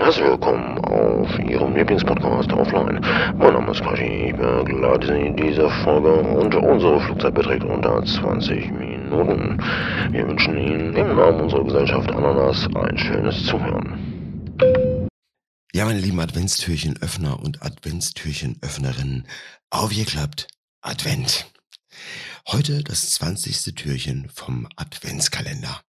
Herzlich willkommen auf Ihrem Lieblingspodcast Offline. Mein Name ist Quashi, ich begleite Sie in dieser Folge und unsere Flugzeit beträgt unter 20 Minuten. Wir wünschen Ihnen im Namen unserer Gesellschaft Ananas ein schönes Zuhören. Ja, meine lieben Adventstürchenöffner und Adventstürchenöffnerinnen, aufgeklappt, Advent. Heute das 20. Türchen vom Adventskalender.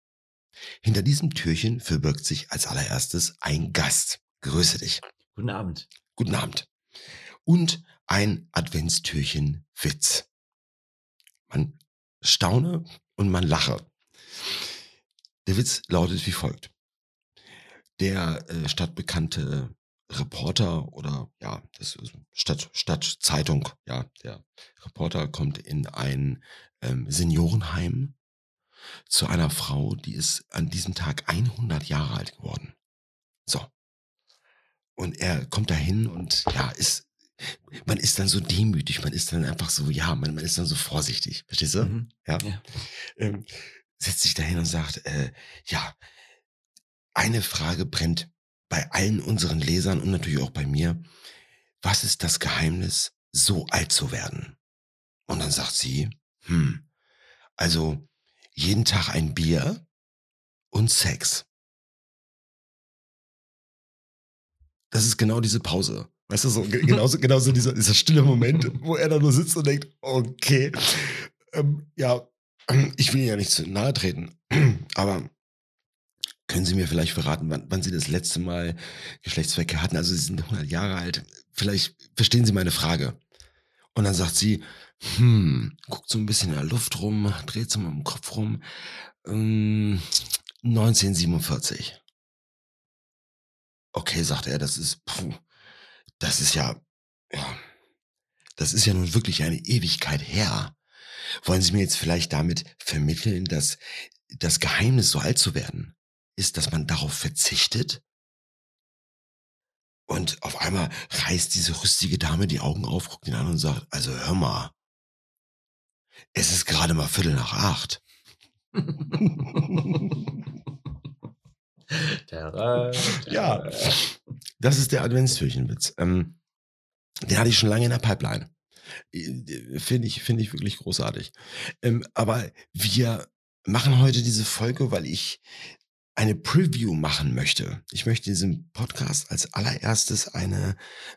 Hinter diesem Türchen verbirgt sich als allererstes ein Gast. Grüße dich. Guten Abend. Guten Abend. Und ein Adventstürchen Witz. Man staune und man lache. Der Witz lautet wie folgt. Der äh, stadtbekannte Reporter oder ja, das ist Stadt, Stadtzeitung, ja, der Reporter kommt in ein ähm, Seniorenheim zu einer Frau, die ist an diesem Tag 100 Jahre alt geworden. So. Und er kommt dahin und ja, ist, man ist dann so demütig, man ist dann einfach so, ja, man, man ist dann so vorsichtig, verstehst du? Mhm. Ja. ja. Ähm, setzt sich dahin und sagt, äh, ja, eine Frage brennt bei allen unseren Lesern und natürlich auch bei mir. Was ist das Geheimnis, so alt zu werden? Und dann sagt sie, hm, also jeden Tag ein Bier und Sex. Das ist genau diese Pause. Weißt du, so genauso, genauso dieser, dieser stille Moment, wo er da nur sitzt und denkt, okay, ähm, ja, ich will ja nicht zu nahe treten, aber können Sie mir vielleicht verraten, wann, wann Sie das letzte Mal Geschlechtsverkehr hatten? Also Sie sind 100 Jahre alt. Vielleicht verstehen Sie meine Frage. Und dann sagt sie, hm, guckt so ein bisschen in der Luft rum, dreht so mal im Kopf rum. Ähm, 1947. Okay, sagt er, das ist, puh, das ist ja, ja, das ist ja nun wirklich eine Ewigkeit her. Wollen Sie mir jetzt vielleicht damit vermitteln, dass das Geheimnis, so alt zu werden, ist, dass man darauf verzichtet? Und auf einmal reißt diese rüstige Dame die Augen auf, guckt ihn an und sagt, also hör mal, es ist gerade mal Viertel nach acht. ja, das ist der Adventstürchenwitz. Ähm, den hatte ich schon lange in der Pipeline. Äh, finde ich, finde ich wirklich großartig. Ähm, aber wir machen heute diese Folge, weil ich eine Preview machen möchte. Ich möchte diesem Podcast als allererstes eine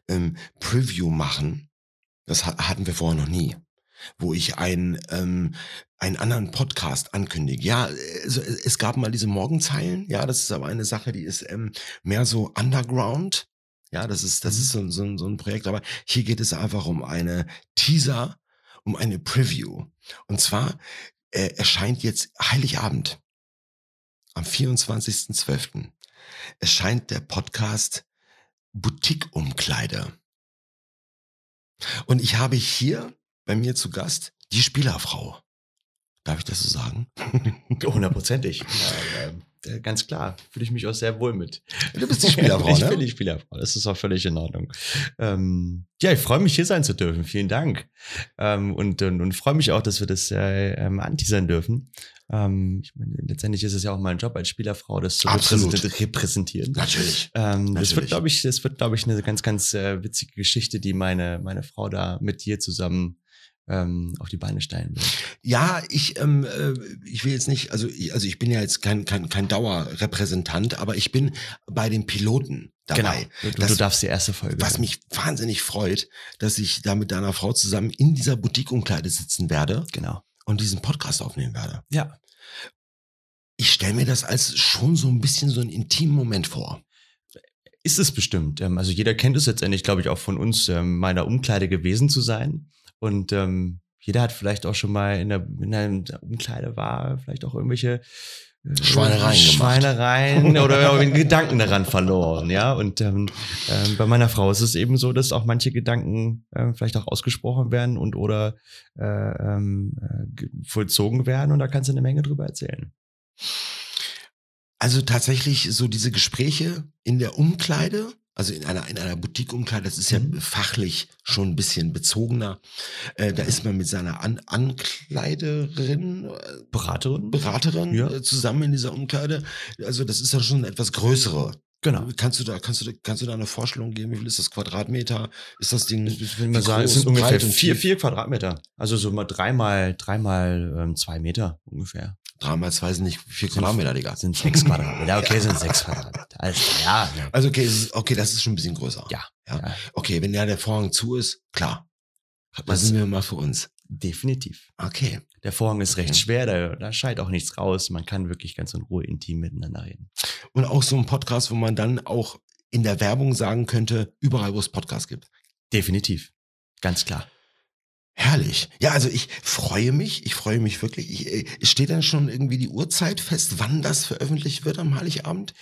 ähm, Preview machen. Das hatten wir vorher noch nie wo ich einen, ähm, einen anderen Podcast ankündige. Ja, also es gab mal diese Morgenzeilen, ja, das ist aber eine Sache, die ist ähm, mehr so underground. Ja, das ist, das ist mhm. so, so, so ein Projekt, aber hier geht es einfach um eine Teaser, um eine Preview. Und zwar äh, erscheint jetzt Heiligabend am 24.12. erscheint der Podcast Boutique-Umkleide. Und ich habe hier bei mir zu Gast die Spielerfrau. Darf ich das so sagen? Hundertprozentig. Ja, ganz klar, fühle ich mich auch sehr wohl mit. Du bist die Spielerfrau, ich ne? Ich bin die Spielerfrau, das ist auch völlig in Ordnung. Ähm, ja, ich freue mich, hier sein zu dürfen. Vielen Dank. Ähm, und, und, und freue mich auch, dass wir das äh, ähm, anteasern dürfen. Ähm, ich meine, letztendlich ist es ja auch mein Job als Spielerfrau, das zu repräsentieren. Natürlich. Ähm, Natürlich. Das wird, glaube ich, das wird, glaube ich, eine ganz, ganz äh, witzige Geschichte, die meine, meine Frau da mit dir zusammen ähm, auf die Beine stellen will. Ja, ich, ähm, äh, ich will jetzt nicht, also ich, also ich bin ja jetzt kein, kein, kein Dauerrepräsentant, aber ich bin bei den Piloten dabei. Genau, du, das, du darfst die erste Folge. Was mich wahnsinnig freut, dass ich da mit deiner Frau zusammen in dieser Boutique-Umkleide sitzen werde. Genau. Und diesen Podcast aufnehmen werde. Ja. Ich stelle mir das als schon so ein bisschen so einen intimen Moment vor ist es bestimmt. Ähm, also jeder kennt es letztendlich, glaube ich, auch von uns, ähm, meiner Umkleide gewesen zu sein. Und ähm, jeder hat vielleicht auch schon mal in der, in der Umkleide war, vielleicht auch irgendwelche äh, Schweinereien, Schweinereien oder Gedanken daran verloren, ja. Und ähm, ähm, bei meiner Frau ist es eben so, dass auch manche Gedanken ähm, vielleicht auch ausgesprochen werden und oder äh, ähm, äh, vollzogen werden. Und da kannst du eine Menge drüber erzählen. Also tatsächlich so diese Gespräche in der Umkleide, also in einer, in einer Boutique-Umkleide, das ist ja mhm. fachlich schon ein bisschen bezogener. Äh, da ist man mit seiner An Ankleiderin, äh, Beraterin, Beraterin ja. äh, zusammen in dieser Umkleide. Also das ist ja schon eine etwas größere Genau. Kannst du da, kannst du, da- kannst du da eine Vorstellung geben? Wie viel ist das Quadratmeter? Ist das Ding? Ich würde mal sagen, es sind ungefähr vier, vier Quadratmeter. Also so mal dreimal, dreimal ähm, zwei Meter ungefähr. Drei mal zwei sind nicht vier Quadratmeter, Digga. Sind sechs Quadratmeter. Okay, sind sechs Quadratmeter. Klar, ja. Also okay, ist, okay, das ist schon ein bisschen größer. Ja. ja. Ja. Okay, wenn ja der Vorhang zu ist, klar. Das- sind wir mal für uns. Definitiv. Okay. Der Vorhang ist recht Okay. schwer, da, da scheit auch nichts raus. Man kann wirklich ganz in Ruhe intim miteinander reden. Und auch so ein Podcast, wo man dann auch in der Werbung sagen könnte, überall, wo es Podcasts gibt. Definitiv. Ganz klar. Herrlich. Ja, also ich freue mich, ich freue mich wirklich. Ich, äh, steht dann schon irgendwie die Uhrzeit fest, wann das veröffentlicht wird am Heiligabend?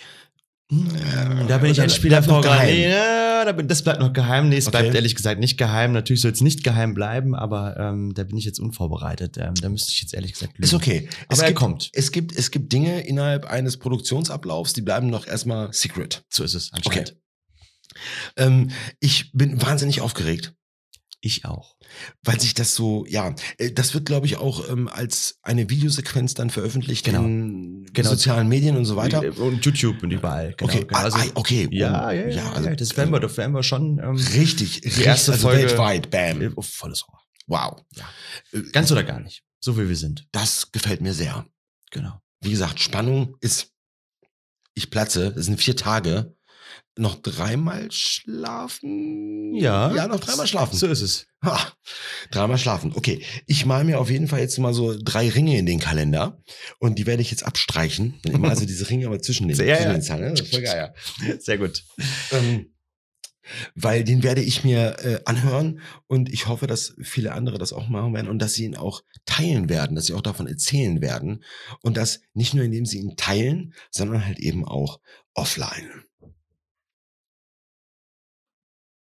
Äh, Da bin ich ein Spieler? Nee, ja, das bleibt noch geheim. Nee, es Okay. bleibt ehrlich gesagt nicht geheim. Natürlich soll es nicht geheim bleiben, aber ähm, da bin ich jetzt unvorbereitet. Ähm, da müsste ich jetzt ehrlich gesagt lügen. Ist okay. Aber er gibt, kommt. Es gibt, es gibt Dinge innerhalb eines Produktionsablaufs, die bleiben noch erstmal secret. So ist es anscheinend. Ähm, ich bin wahnsinnig aufgeregt. Ich auch. weil sich das so, ja, äh, das wird, glaube ich, auch ähm, als eine Videosequenz dann veröffentlicht Genau. in Genau. sozialen Medien und so weiter. Und YouTube und überall. Genau, okay, genau. ah, Also, ah, okay. ja, oh, ja, ja, also, ja, das werden wir, das werden wir schon. Ähm, Richtig, Die erste also Folge- weltweit, bam. oh, volles Rohr. Wow. Ja. Äh, Ganz oder gar nicht. So wie wir sind. Das gefällt mir sehr. Genau. Wie gesagt, Spannung ist, ich platze, es sind vier Tage. Noch dreimal schlafen? Ja. Ja, noch dreimal schlafen. So ist es. Ha, dreimal schlafen. Okay, ich mal mir auf jeden Fall jetzt mal so drei Ringe in den Kalender und die werde ich jetzt abstreichen. Immer also diese Ringe aber zwischen den, Ja, zwischen ja. den Zahlen. Ne? Voll geil. Sehr gut. Ähm, weil den werde ich mir äh, anhören und ich hoffe, dass viele andere das auch machen werden und dass sie ihn auch teilen werden, dass sie auch davon erzählen werden und das nicht nur indem sie ihn teilen, sondern halt eben auch offline.